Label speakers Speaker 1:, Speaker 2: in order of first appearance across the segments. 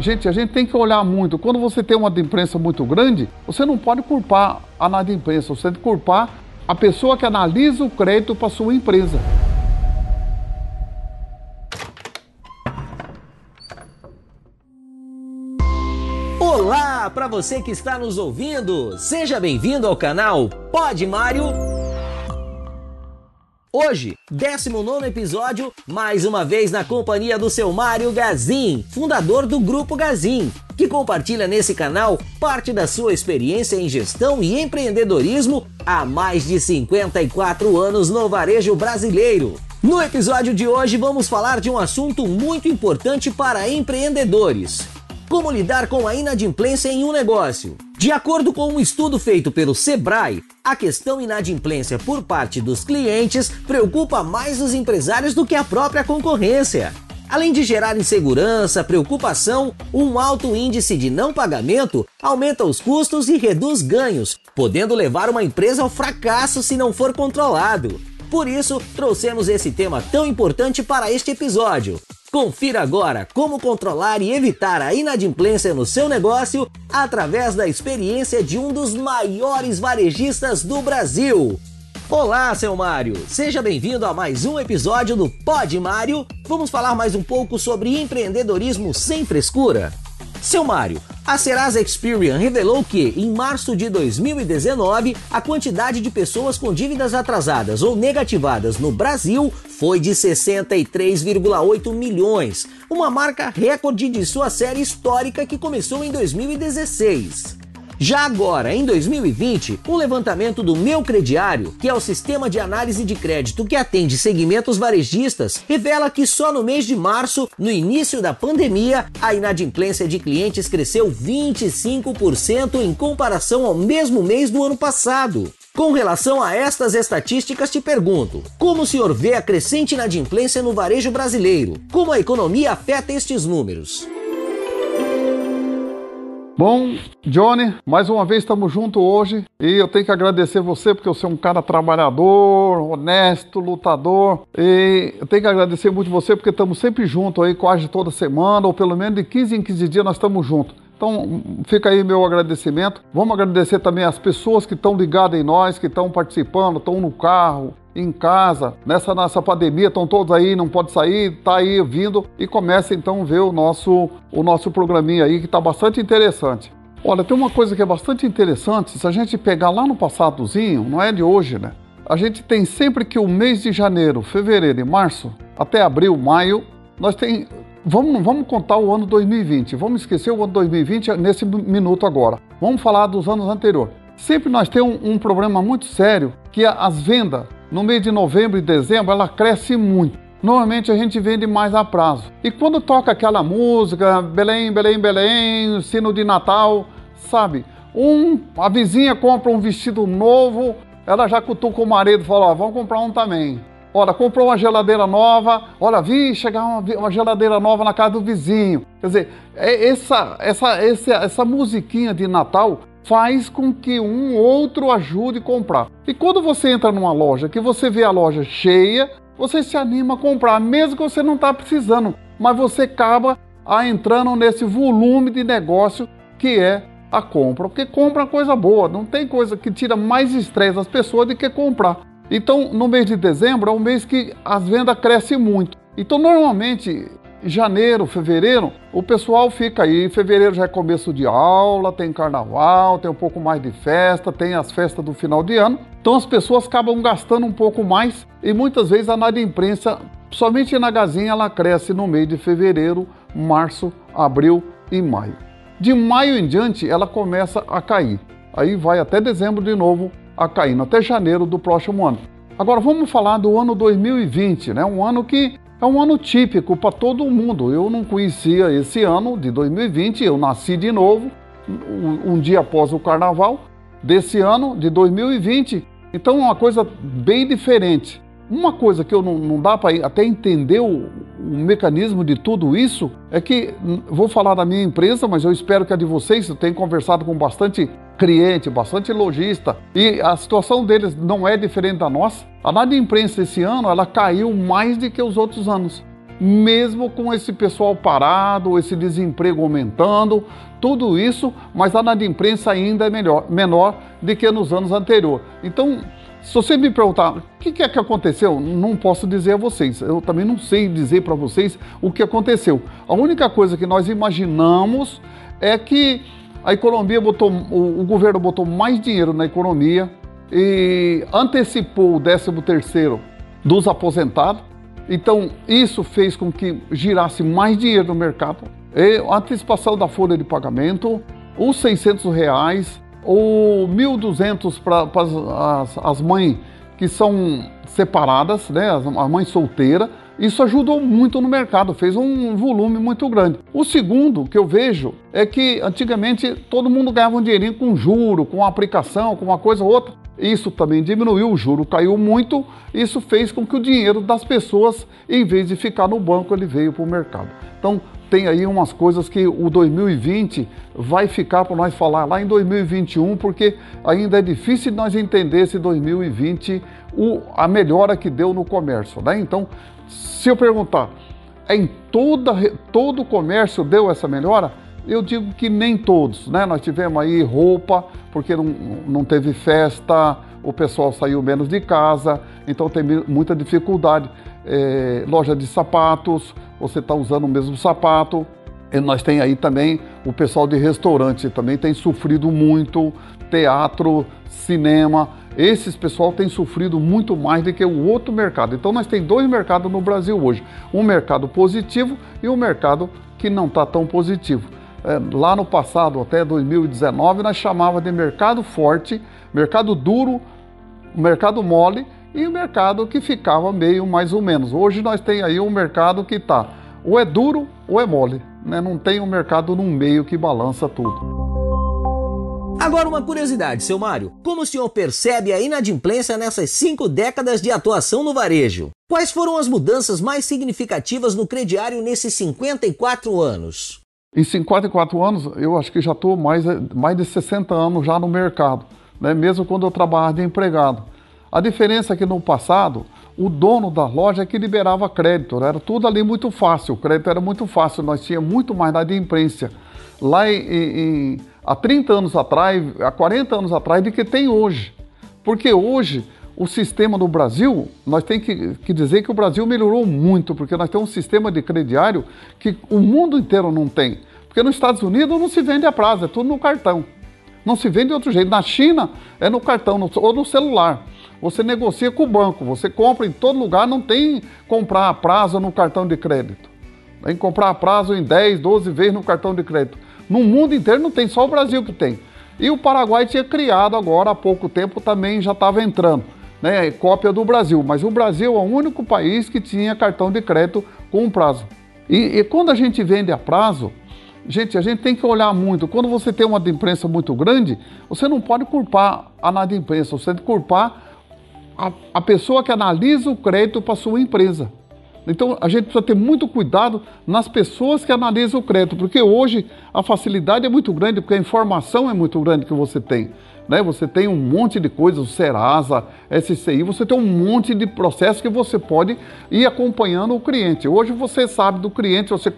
Speaker 1: Gente, a gente tem que olhar muito. Quando você tem uma imprensa muito grande, você não pode culpar a imprensa, você tem que culpar a pessoa que analisa o crédito para sua empresa.
Speaker 2: Olá para você que está nos ouvindo. Seja bem-vindo ao canal Pode Mário Hoje, 19 episódio, mais uma vez na companhia do seu Mário Gazin, fundador do Grupo Gazin, que compartilha nesse canal parte da sua experiência em gestão e empreendedorismo há mais de 54 anos no varejo brasileiro. No episódio de hoje, vamos falar de um assunto muito importante para empreendedores como lidar com a inadimplência em um negócio? De acordo com um estudo feito pelo Sebrae, a questão inadimplência por parte dos clientes preocupa mais os empresários do que a própria concorrência. Além de gerar insegurança, preocupação, um alto índice de não pagamento aumenta os custos e reduz ganhos, podendo levar uma empresa ao fracasso se não for controlado. Por isso, trouxemos esse tema tão importante para este episódio. Confira agora como controlar e evitar a inadimplência no seu negócio através da experiência de um dos maiores varejistas do Brasil. Olá, seu Mário! Seja bem-vindo a mais um episódio do Pod Mário. Vamos falar mais um pouco sobre empreendedorismo sem frescura. Seu Mário, a Serasa Experian revelou que, em março de 2019, a quantidade de pessoas com dívidas atrasadas ou negativadas no Brasil foi de 63,8 milhões, uma marca recorde de sua série histórica que começou em 2016. Já agora, em 2020, um levantamento do Meu Crediário, que é o sistema de análise de crédito que atende segmentos varejistas, revela que só no mês de março, no início da pandemia, a inadimplência de clientes cresceu 25% em comparação ao mesmo mês do ano passado. Com relação a estas estatísticas, te pergunto: como o senhor vê a crescente inadimplência no varejo brasileiro? Como a economia afeta estes números?
Speaker 1: Bom, Johnny, mais uma vez estamos juntos hoje e eu tenho que agradecer você porque você é um cara trabalhador, honesto, lutador e eu tenho que agradecer muito você porque estamos sempre juntos aí quase toda semana ou pelo menos de 15 em 15 dias nós estamos juntos. Então, fica aí meu agradecimento. Vamos agradecer também as pessoas que estão ligadas em nós, que estão participando, estão no carro, em casa, nessa nossa pandemia, estão todos aí, não pode sair, tá aí vindo e começa então a ver o nosso, o nosso programinha aí que está bastante interessante. Olha, tem uma coisa que é bastante interessante, se a gente pegar lá no passadozinho, não é de hoje, né? A gente tem sempre que o mês de janeiro, fevereiro e março, até abril, maio, nós tem Vamos, vamos contar o ano 2020. Vamos esquecer o ano 2020 nesse minuto agora. Vamos falar dos anos anteriores. Sempre nós temos um, um problema muito sério que é as vendas no mês de novembro e dezembro ela cresce muito. Normalmente a gente vende mais a prazo. E quando toca aquela música, Belém, Belém, Belém, sino de Natal, sabe? Um, a vizinha compra um vestido novo, ela já cutuca o marido e fala: ó, vamos comprar um também. Olha, comprou uma geladeira nova, olha, vi chegar uma, uma, geladeira nova na casa do vizinho. Quer dizer, é essa, essa, essa, essa musiquinha de Natal faz com que um outro ajude a comprar. E quando você entra numa loja, que você vê a loja cheia, você se anima a comprar, mesmo que você não está precisando, mas você acaba a entrando nesse volume de negócio que é a compra, porque compra é coisa boa, não tem coisa que tira mais estresse das pessoas do que comprar. Então, no mês de dezembro é um mês que as vendas crescem muito. Então, normalmente, janeiro, fevereiro, o pessoal fica aí. Fevereiro já é começo de aula, tem carnaval, tem um pouco mais de festa, tem as festas do final de ano. Então, as pessoas acabam gastando um pouco mais e muitas vezes a imprensa, somente na gazinha, ela cresce no mês de fevereiro, março, abril e maio. De maio em diante, ela começa a cair. Aí vai até dezembro de novo, a caindo até janeiro do próximo ano. Agora vamos falar do ano 2020, né? Um ano que é um ano típico para todo mundo. Eu não conhecia esse ano de 2020, eu nasci de novo um, dia após o carnaval desse ano de 2020. Então é uma coisa bem diferente. Uma coisa que eu não, não dá para até entender o, o, mecanismo de tudo isso é que, vou falar da minha empresa, mas eu espero que a de vocês, eu tenho conversado com bastante cliente, bastante lojista, e a situação deles não é diferente da nossa. A nada imprensa esse ano, ela caiu mais do que os outros anos. mesmo com esse pessoal parado, esse desemprego aumentando, tudo isso, mas a inadimplência ainda é melhor, menor do que nos anos anteriores. Então, se você me perguntar o que é que aconteceu, não posso dizer a vocês. Eu também não sei dizer para vocês o que aconteceu. A única coisa que nós imaginamos é que a economia botou, o, governo botou mais dinheiro na economia e antecipou o 13 terceiro dos aposentados. Então, isso fez com que girasse mais dinheiro no mercado. E a antecipação da folha de pagamento, os 600 reais, ou 1.200 para as, as mães que são separadas, né, a mãe solteira, isso ajudou muito no mercado, fez um volume muito grande. O segundo que eu vejo é que antigamente todo mundo ganhava um dinheirinho com juro, com aplicação, com uma coisa ou outra. Isso também diminuiu, o juro caiu muito, isso fez com que o dinheiro das pessoas, em vez de ficar no banco, ele veio para o mercado. Então, tem aí umas coisas que o 2020 vai ficar para nós falar lá em 2021, porque ainda é difícil nós entender esse 2020 o, a melhora que deu no comércio. Né? Então, se eu perguntar, em toda, todo o comércio deu essa melhora? Eu digo que nem todos, né? Nós tivemos aí roupa, porque não, não teve festa, o pessoal saiu menos de casa, então tem muita dificuldade. É, loja de sapatos, você está usando o mesmo sapato. E nós tem aí também o pessoal de restaurante também tem sofrido muito, teatro, cinema. Esses pessoal têm sofrido muito mais do que o outro mercado. Então nós tem dois mercados no Brasil hoje: um mercado positivo e um mercado que não está tão positivo. É, lá no passado, até 2019, nós chamava de mercado forte, mercado duro, mercado mole e o mercado que ficava meio mais ou menos. Hoje nós tem aí um mercado que está ou é duro ou é mole, né? não tem um mercado no meio que balança tudo.
Speaker 2: Agora uma curiosidade, seu Mário. Como o senhor percebe a inadimplência nessas cinco décadas de atuação no varejo? Quais foram as mudanças mais significativas no crediário nesses 54 anos?
Speaker 1: Em 54 anos, eu acho que já estou mais, mais de 60 anos já no mercado, né? mesmo quando eu trabalhava de empregado. A diferença é que no passado, o dono da loja é que liberava crédito, né? era tudo ali muito fácil, o crédito era muito fácil, nós tínhamos muito mais na imprensa. Lá em, em, há 30 anos atrás, há 40 anos atrás, do que tem hoje. Porque hoje o sistema no Brasil, nós temos que, que, dizer que o Brasil melhorou muito, porque nós temos um sistema de crediário que o mundo inteiro não tem. Porque nos Estados Unidos não se vende a prazo, é tudo no cartão. Não se vende de outro jeito. Na China é no cartão no, ou no celular. Você negocia com o banco, você compra em todo lugar, não tem comprar a prazo no cartão de crédito. Tem comprar a prazo em 10, 12 vezes no cartão de crédito. No mundo inteiro não tem, só o Brasil que tem. E o Paraguai tinha criado agora há pouco tempo também já estava entrando, né? Cópia do Brasil. Mas o Brasil é o único país que tinha cartão de crédito com prazo. E, e quando a gente vende a prazo, Gente, a gente tem que olhar muito. Quando você tem uma imprensa muito grande, você não pode culpar a nada imprensa, você tem que culpar a, a pessoa que analisa o crédito para sua empresa. Então a gente precisa ter muito cuidado nas pessoas que analisam o crédito, porque hoje a facilidade é muito grande, porque a informação é muito grande que você tem. Né? Você tem um monte de coisas, o Serasa, SCI, você tem um monte de processos que você pode ir acompanhando o cliente. Hoje você sabe do cliente, você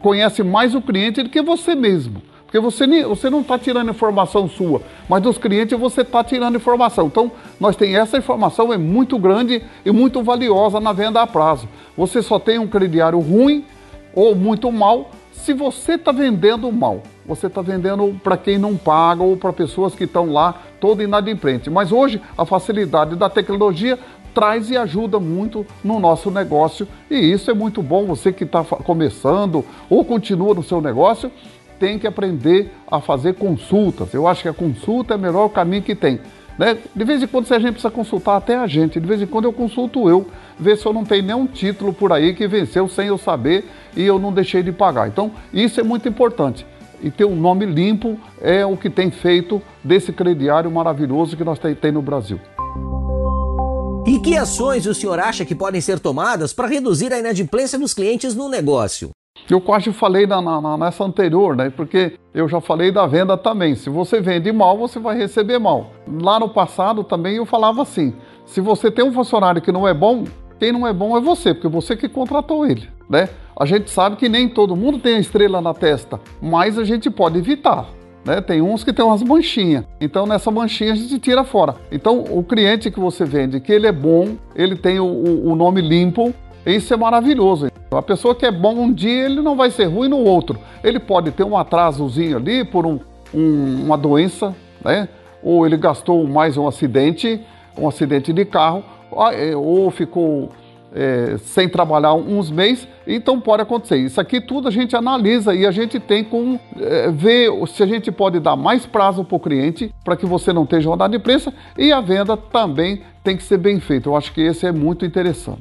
Speaker 1: conhece mais o cliente do que você mesmo. Porque você, você não está tirando informação sua, mas dos clientes você está tirando informação. Então, nós temos essa informação, é muito grande e muito valiosa na venda a prazo. Você só tem um crediário ruim ou muito mal se você está vendendo mal. Você está vendendo para quem não paga ou para pessoas que estão lá todo inadimplente. Mas hoje a facilidade da tecnologia traz e ajuda muito no nosso negócio e isso é muito bom. Você que está começando ou continua no seu negócio tem que aprender a fazer consultas. Eu acho que a consulta é o melhor caminho que tem. Né? De vez em quando se a gente precisa consultar até a gente, de vez em quando eu consulto eu, ver se eu não tenho nenhum título por aí que venceu sem eu saber e eu não deixei de pagar. Então, isso é muito importante. E ter um nome limpo é o que tem feito desse crediário maravilhoso que nós temos no Brasil.
Speaker 2: E que ações o senhor acha que podem ser tomadas para reduzir a inadimplência dos clientes no negócio?
Speaker 1: Eu quase falei na, na, nessa anterior, né? Porque eu já falei da venda também. Se você vende mal, você vai receber mal. Lá no passado também eu falava assim: se você tem um funcionário que não é bom, Quem não é bom é você, porque você que contratou ele, né? A gente sabe que nem todo mundo tem a estrela na testa, mas a gente pode evitar. Né? Tem uns que tem umas manchinhas. Então, nessa manchinha a gente tira fora. Então, o cliente que você vende, que ele é bom, ele tem o, o, nome limpo, isso é maravilhoso. A pessoa que é bom um dia, ele não vai ser ruim no outro. Ele pode ter um atrasozinho ali por um, um, uma doença, né? Ou ele gastou mais um acidente, um acidente de carro, é, ou ficou é, sem trabalhar uns meses, então pode acontecer. Isso aqui tudo a gente analisa e a gente tem como é, ver se a gente pode dar mais prazo para o cliente para que você não tenha rodada de imprensa e a venda também tem que ser bem feita. Eu acho que esse é muito interessante.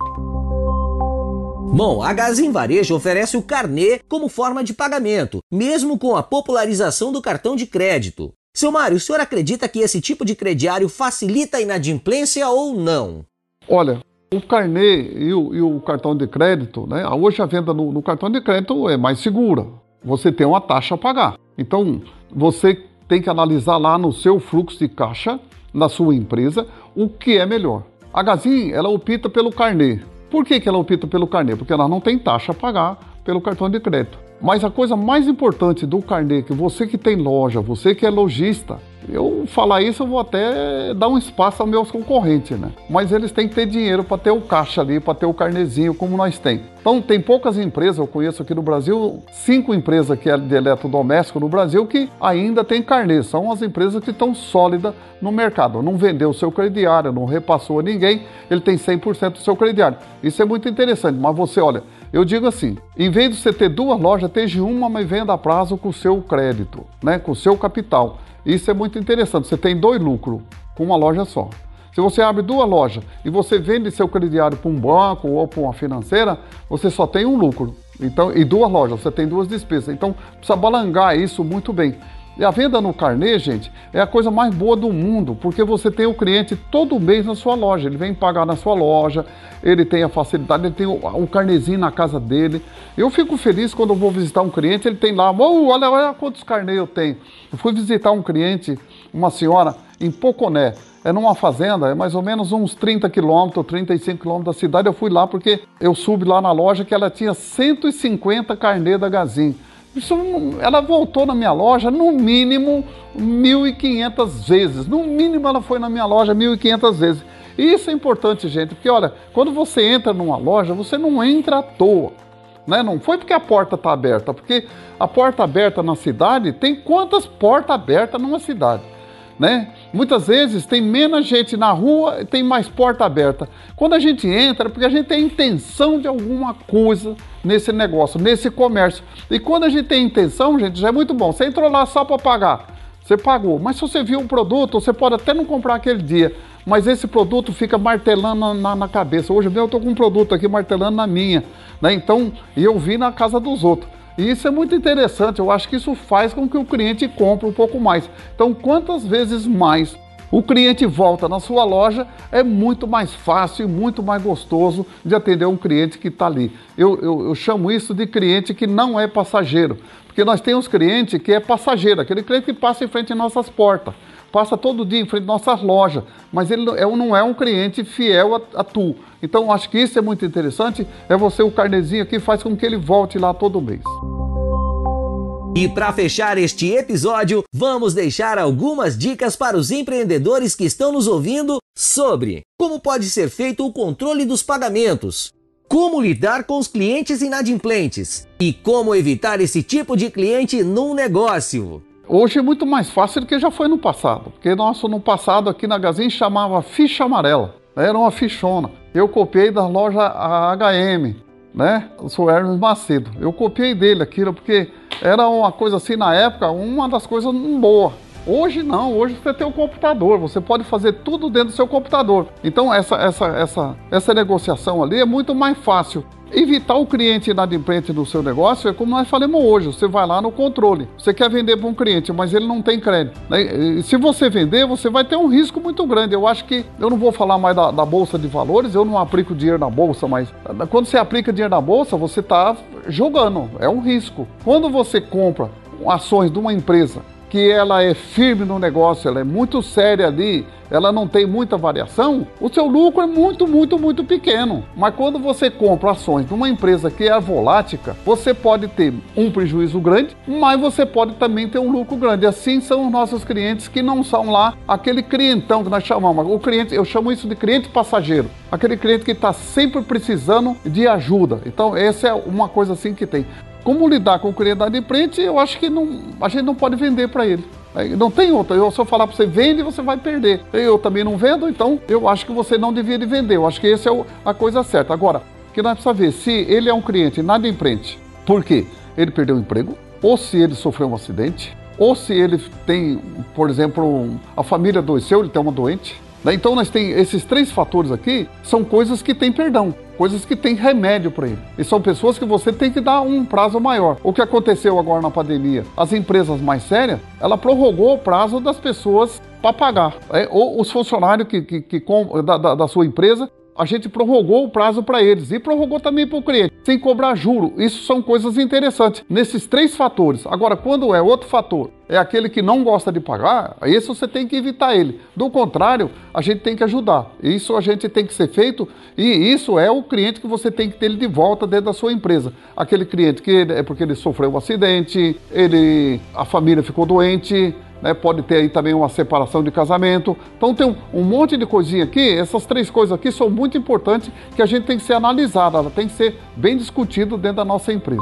Speaker 2: Bom, a Gazin Varejo oferece o carnê como forma de pagamento, mesmo com a popularização do cartão de crédito. Seu Mário, o senhor acredita que esse tipo de crediário facilita a inadimplência ou não?
Speaker 1: Olha, o carnê e o, e o, cartão de crédito, né? Hoje a venda no, no, cartão de crédito é mais segura. Você tem uma taxa a pagar. Então, você tem que analisar lá no seu fluxo de caixa, na sua empresa, o que é melhor. A Gazin, ela opta pelo carnê. Por que, que ela opta pelo carnê? Porque ela não tem taxa a pagar pelo cartão de crédito. Mas a coisa mais importante do carnê, que você que tem loja, você que é lojista, eu falar isso, eu vou até dar um espaço aos meus concorrentes, né? Mas eles têm que ter dinheiro para ter o caixa ali, para ter o carnezinho, como nós tem. Então, tem poucas empresas, eu conheço aqui no Brasil, cinco empresas que é de eletrodoméstico no Brasil que ainda tem carnê. São as empresas que estão sólidas no mercado. Não vendeu o seu crediário, não repassou a ninguém, ele tem 100% do seu crediário. Isso é muito interessante, mas você, olha, eu digo assim, em vez de você ter duas lojas, esteja uma, mas venda a prazo com o seu crédito, né, com o seu capital. Isso é muito interessante. Você tem dois lucros com uma loja só. Se você abre duas lojas e você vende seu crediário para um banco ou para uma financeira, você só tem um lucro. Então, e duas lojas, você tem duas despesas. Então, precisa balangar isso muito bem. E a venda no carnê, gente, é a coisa mais boa do mundo, porque você tem o cliente todo mês na sua loja. Ele vem pagar na sua loja, ele tem a facilidade, ele tem o, carnezinho na casa dele. Eu fico feliz quando eu vou visitar um cliente, ele tem lá, oh, olha, olha quantos carnês eu tenho. Eu fui visitar um cliente, uma senhora, em Poconé. É numa fazenda, é mais ou menos uns 30 quilômetros, 35 quilômetros da cidade. Eu fui lá porque eu subi lá na loja que ela tinha 150 carnês da Gazin. Isso, ela voltou na minha loja no mínimo 1.500 vezes. No mínimo ela foi na minha loja 1.500 vezes. E isso é importante, gente, porque olha, quando você entra numa loja, você não entra à toa. Né? Não foi porque a porta está aberta, porque a porta aberta na cidade tem quantas portas abertas numa cidade? Né? Muitas vezes tem menos gente na rua e tem mais porta aberta. Quando a gente entra, é porque a gente tem intenção de alguma coisa nesse negócio, nesse comércio. E quando a gente tem intenção, gente, já é muito bom. Você entrou lá só para pagar, você pagou. Mas se você viu um produto, você pode até não comprar aquele dia, mas esse produto fica martelando na, na cabeça. Hoje mesmo eu estou com um produto aqui martelando na minha, né? Então, e eu vi na casa dos outros. E isso é muito interessante, eu acho que isso faz com que o cliente compre um pouco mais. Então, quantas vezes mais o cliente volta na sua loja, é muito mais fácil e muito mais gostoso de atender um cliente que está ali. Eu, eu, eu, chamo isso de cliente que não é passageiro, porque nós temos cliente que é passageiro, aquele cliente que passa em frente às nossas portas, passa todo dia em frente às nossas lojas, mas ele é, não é um cliente fiel a, a tu. Então, acho que isso é muito interessante, é você o carnezinho aqui faz com que ele volte lá todo mês.
Speaker 2: E para fechar este episódio, vamos deixar algumas dicas para os empreendedores que estão nos ouvindo sobre como pode ser feito o controle dos pagamentos, como lidar com os clientes inadimplentes e como evitar esse tipo de cliente num negócio.
Speaker 1: Hoje é muito mais fácil do que já foi no passado, porque nosso no passado aqui na Gazin chamava ficha amarela, era uma fichona. Eu copiei da loja HM, né? Eu sou Hermes Macedo. Eu copiei dele aquilo porque era uma coisa assim na época, uma das coisas boa. Hoje não, hoje você tem o um computador, você pode fazer tudo dentro do seu computador. Então essa, essa, essa, essa negociação ali é muito mais fácil. Evitar o cliente inadimplente no seu negócio é como nós falamos hoje: você vai lá no controle. Você quer vender para um cliente, mas ele não tem crédito. Né? Se você vender, você vai ter um risco muito grande. Eu acho que eu não vou falar mais da, da bolsa de valores, eu não aplico dinheiro na bolsa, mas quando você aplica dinheiro na bolsa, você está jogando, é um risco. Quando você compra ações de uma empresa que ela é firme no negócio, ela é muito séria ali, ela não tem muita variação, o seu lucro é muito, muito, muito pequeno. Mas quando você compra ações de uma empresa que é volática, você pode ter um prejuízo grande, mas você pode também ter um lucro grande. Assim são os nossos clientes que não são lá aquele clientão que nós chamamos. O cliente, eu chamo isso de cliente passageiro. Aquele cliente que está sempre precisando de ajuda. Então, essa é uma coisa assim que tem. Como lidar com o cliente da frente, eu acho que não, a gente não pode vender para ele. Não tem outra. Eu, se eu falar para você vende, você vai perder. Eu também não vendo, então eu acho que você não devia de vender. Eu acho que essa é o, a coisa certa. Agora, que nós precisamos ver se ele é um cliente inadimplente. Por quê? Ele perdeu o emprego, ou se ele sofreu um acidente, ou se ele tem, por exemplo, a família adoeceu, ele tem uma doente. Né? Então nós tem esses três fatores aqui, são coisas que têm perdão coisas que têm remédio para ele. E são pessoas que você tem que dar um prazo maior. O que aconteceu agora na pandemia? As empresas mais sérias, ela prorrogou o prazo das pessoas para pagar. É, ou os funcionários que, que, que da, da, da sua empresa a gente prorrogou o prazo para eles e prorrogou também para o cliente, sem cobrar juro. Isso são coisas interessantes. Nesses três fatores. Agora, quando é outro fator, é aquele que não gosta de pagar, esse você tem que evitar ele. Do contrário, a gente tem que ajudar. Isso a gente tem que ser feito e isso é o cliente que você tem que ter de volta dentro da sua empresa. Aquele cliente que é porque ele sofreu um acidente, ele a família ficou doente, né? pode ter aí também uma separação de casamento. Então tem um, monte de coisinha aqui, essas três coisas aqui são muito importantes que a gente tem que ser analisada, tem que ser bem discutido dentro da nossa empresa.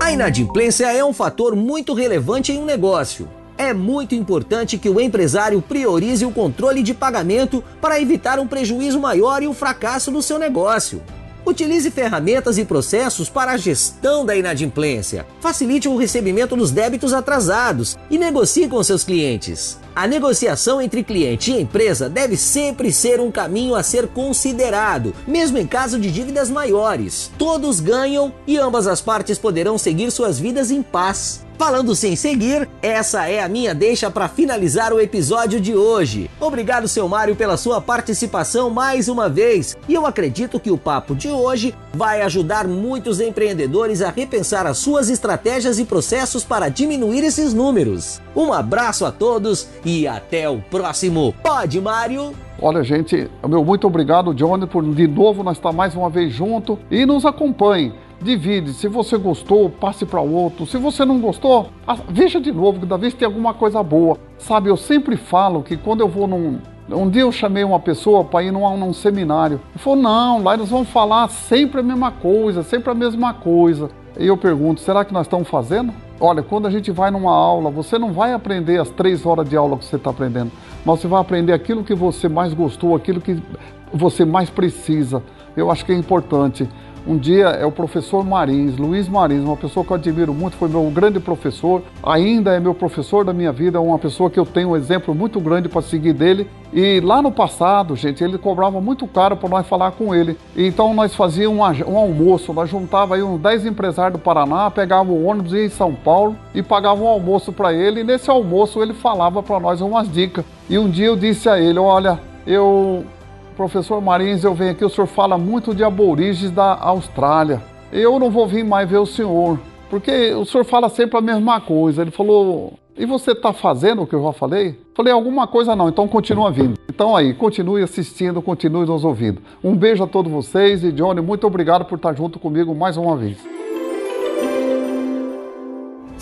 Speaker 2: A inadimplência é um fator muito relevante em um negócio. É muito importante que o empresário priorize o controle de pagamento para evitar um prejuízo maior e o fracasso do seu negócio. Utilize ferramentas e processos para a gestão da inadimplência. Facilite o recebimento dos débitos atrasados e negocie com seus clientes. A negociação entre cliente e empresa deve sempre ser um caminho a ser considerado, mesmo em caso de dívidas maiores. Todos ganham e ambas as partes poderão seguir suas vidas em paz. Falando sem seguir, essa é a minha deixa para finalizar o episódio de hoje. Obrigado, seu Mário, pela sua participação mais uma vez. E eu acredito que o papo de hoje vai ajudar muitos empreendedores a repensar as suas estratégias e processos para diminuir esses números. Um abraço a todos e até o próximo Pode Mário.
Speaker 1: Olha, gente, meu muito obrigado, Johnny, por de novo nós estar mais uma vez junto e nos acompanhe. Divide, se você gostou, passe para outro. Se você não gostou, veja de novo, que da vez tem alguma coisa boa. Sabe, eu sempre falo que quando eu vou num, um dia eu chamei uma pessoa para ir num, num seminário. Ele falou: não, lá eles vão falar sempre a mesma coisa, sempre a mesma coisa. E eu pergunto: será que nós estamos fazendo? Olha, quando a gente vai numa aula, você não vai aprender as três horas de aula que você está aprendendo, mas você vai aprender aquilo que você mais gostou, aquilo que você mais precisa. Eu acho que é importante. Um dia é o professor Marins, Luiz Marins, uma pessoa que eu admiro muito, foi meu grande professor, ainda é meu professor da minha vida, uma pessoa que eu tenho um exemplo muito grande para seguir dele. E lá no passado, gente, ele cobrava muito caro para nós falar com ele. Então nós fazíamos um, almoço, nós juntava aí uns 10 empresários do Paraná, pegava o ônibus ia em São Paulo e pagava um almoço para ele. E nesse almoço ele falava para nós umas dicas. E um dia eu disse a ele: Olha, eu Professor Marins, eu venho aqui, o senhor fala muito de aborígenes da Austrália. Eu não vou vir mais ver o senhor, porque o senhor fala sempre a mesma coisa. Ele falou, e você está fazendo o que eu já falei? Falei, alguma coisa não, então continua vindo. Então aí, continue assistindo, continue nos ouvindo. Um beijo a todos vocês e Johnny, muito obrigado por estar junto comigo mais uma vez.